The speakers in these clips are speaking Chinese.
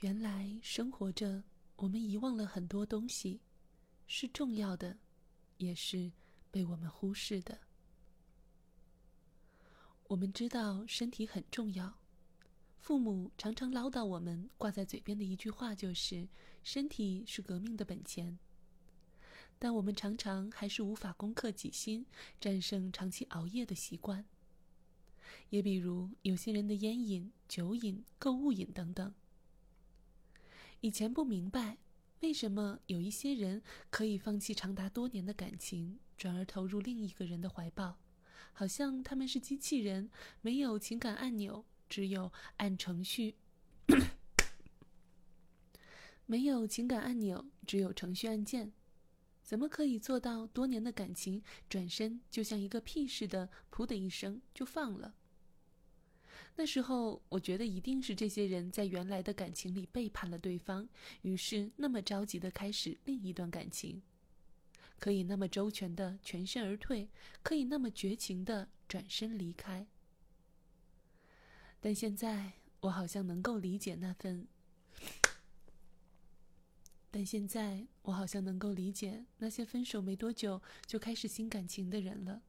原来生活着，我们遗忘了很多东西，是重要的，也是被我们忽视的。我们知道身体很重要，父母常常唠叨我们挂在嘴边的一句话就是“身体是革命的本钱”，但我们常常还是无法攻克己心，战胜长期熬夜的习惯。也比如有些人的烟瘾、酒瘾、购物瘾等等。以前不明白，为什么有一些人可以放弃长达多年的感情，转而投入另一个人的怀抱，好像他们是机器人，没有情感按钮，只有按程序。没有情感按钮，只有程序按键，怎么可以做到多年的感情转身就像一个屁似的，噗的一声就放了？那时候，我觉得一定是这些人在原来的感情里背叛了对方，于是那么着急的开始另一段感情，可以那么周全的全身而退，可以那么绝情的转身离开。但现在，我好像能够理解那份，但现在我好像能够理解那些分手没多久就开始新感情的人了。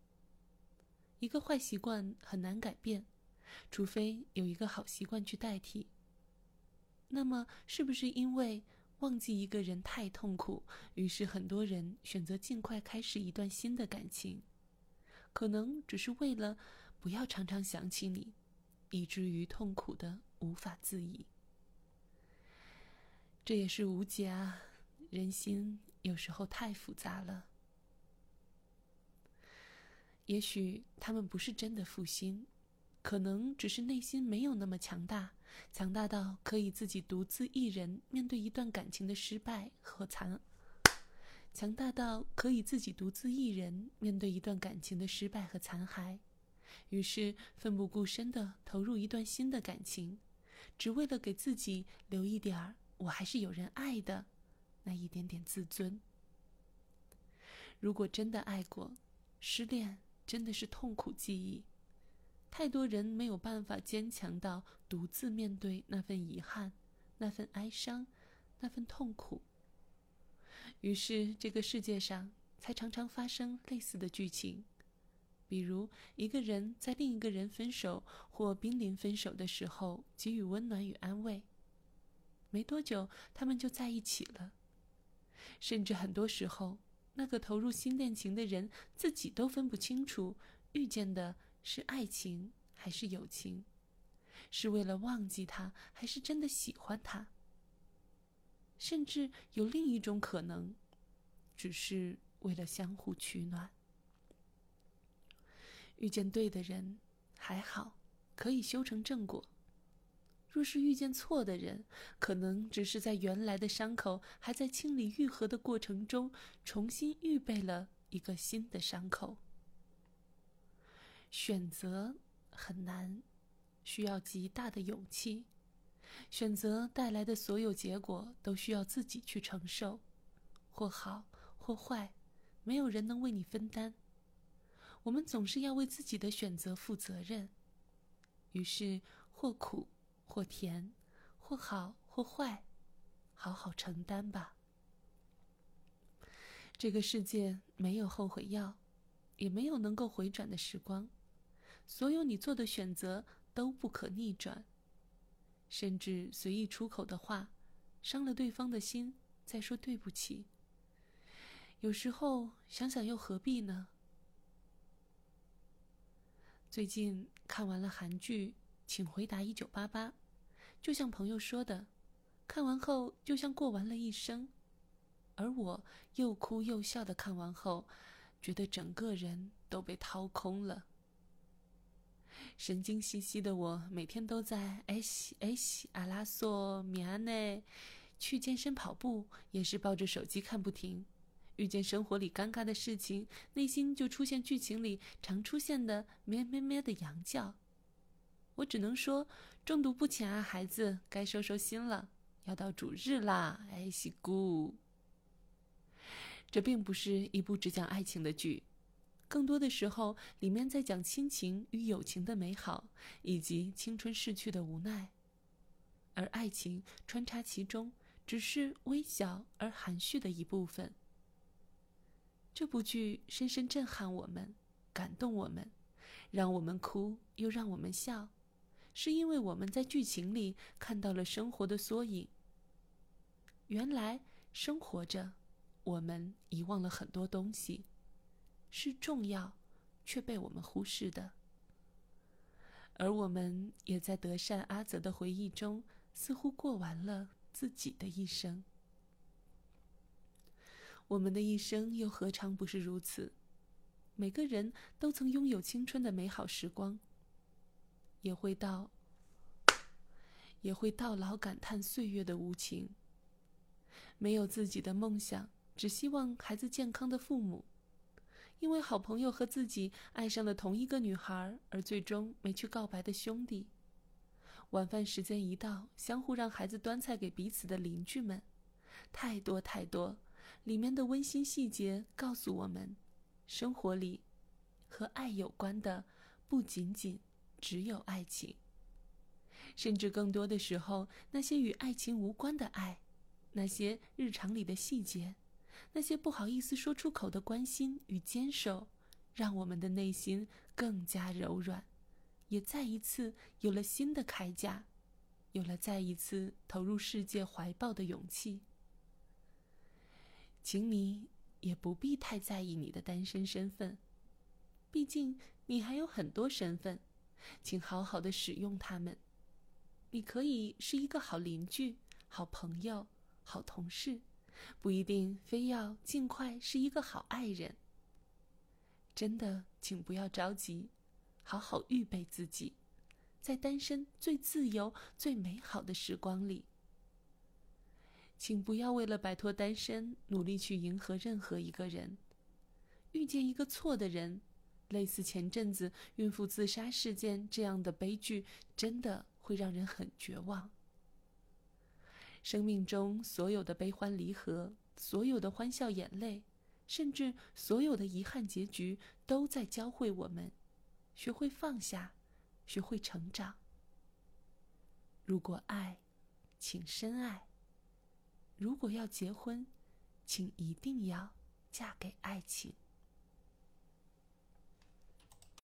一个坏习惯很难改变。除非有一个好习惯去代替。那么，是不是因为忘记一个人太痛苦，于是很多人选择尽快开始一段新的感情？可能只是为了不要常常想起你，以至于痛苦的无法自已。这也是无解啊！人心有时候太复杂了。也许他们不是真的负心。可能只是内心没有那么强大，强大到可以自己独自一人面对一段感情的失败和残，强大到可以自己独自一人面对一段感情的失败和残骸，于是奋不顾身的投入一段新的感情，只为了给自己留一点儿我还是有人爱的那一点点自尊。如果真的爱过，失恋真的是痛苦记忆。太多人没有办法坚强到独自面对那份遗憾、那份哀伤、那份痛苦。于是，这个世界上才常常发生类似的剧情，比如一个人在另一个人分手或濒临分手的时候给予温暖与安慰，没多久他们就在一起了。甚至很多时候，那个投入新恋情的人自己都分不清楚遇见的。是爱情还是友情？是为了忘记他，还是真的喜欢他？甚至有另一种可能，只是为了相互取暖。遇见对的人还好，可以修成正果；若是遇见错的人，可能只是在原来的伤口还在清理愈合的过程中，重新预备了一个新的伤口。选择很难，需要极大的勇气。选择带来的所有结果都需要自己去承受，或好或坏，没有人能为你分担。我们总是要为自己的选择负责任。于是，或苦或甜，或好或坏，好好承担吧。这个世界没有后悔药，也没有能够回转的时光。所有你做的选择都不可逆转，甚至随意出口的话，伤了对方的心，再说对不起。有时候想想又何必呢？最近看完了韩剧《请回答一九八八》，就像朋友说的，看完后就像过完了一生，而我又哭又笑的看完后，觉得整个人都被掏空了。神经兮兮的我，每天都在哎西哎西阿拉索米安内，去健身跑步，也是抱着手机看不停。遇见生活里尴尬的事情，内心就出现剧情里常出现的咩咩咩的羊叫。我只能说，中毒不浅啊，孩子，该收收心了。要到主日啦，哎西姑。这并不是一部只讲爱情的剧。更多的时候，里面在讲亲情与友情的美好，以及青春逝去的无奈。而爱情穿插其中，只是微小而含蓄的一部分。这部剧深深震撼我们，感动我们，让我们哭又让我们笑，是因为我们在剧情里看到了生活的缩影。原来生活着，我们遗忘了很多东西，是重要却被我们忽视的。而我们也在德善阿泽的回忆中，似乎过完了自己的一生。我们的一生又何尝不是如此？每个人都曾拥有青春的美好时光，也会到，也会到老感叹岁月的无情。没有自己的梦想，只希望孩子健康的父母，因为好朋友和自己爱上了同一个女孩而最终没去告白的兄弟。晚饭时间一到，相互让孩子端菜给彼此的邻居们，太多太多。里面的温馨细节告诉我们，生活里和爱有关的不仅仅只有爱情，甚至更多的时候，那些与爱情无关的爱，那些日常里的细节，那些不好意思说出口的关心与坚守，让我们的内心更加柔软，也再一次有了新的铠甲，有了再一次投入世界怀抱的勇气。请你也不必太在意你的单身身份，毕竟你还有很多身份，请好好的使用它们。你可以是一个好邻居、好朋友、好同事，不一定非要尽快是一个好爱人。真的，请不要着急，好好预备自己，在单身最自由、最美好的时光里。请不要为了摆脱单身，努力去迎合任何一个人。遇见一个错的人，类似前阵子孕妇自杀事件这样的悲剧，真的会让人很绝望。生命中所有的悲欢离合，所有的欢笑眼泪，甚至所有的遗憾结局，都在教会我们学会放下，学会成长。如果爱，请深爱。如果要结婚，请一定要嫁给爱情。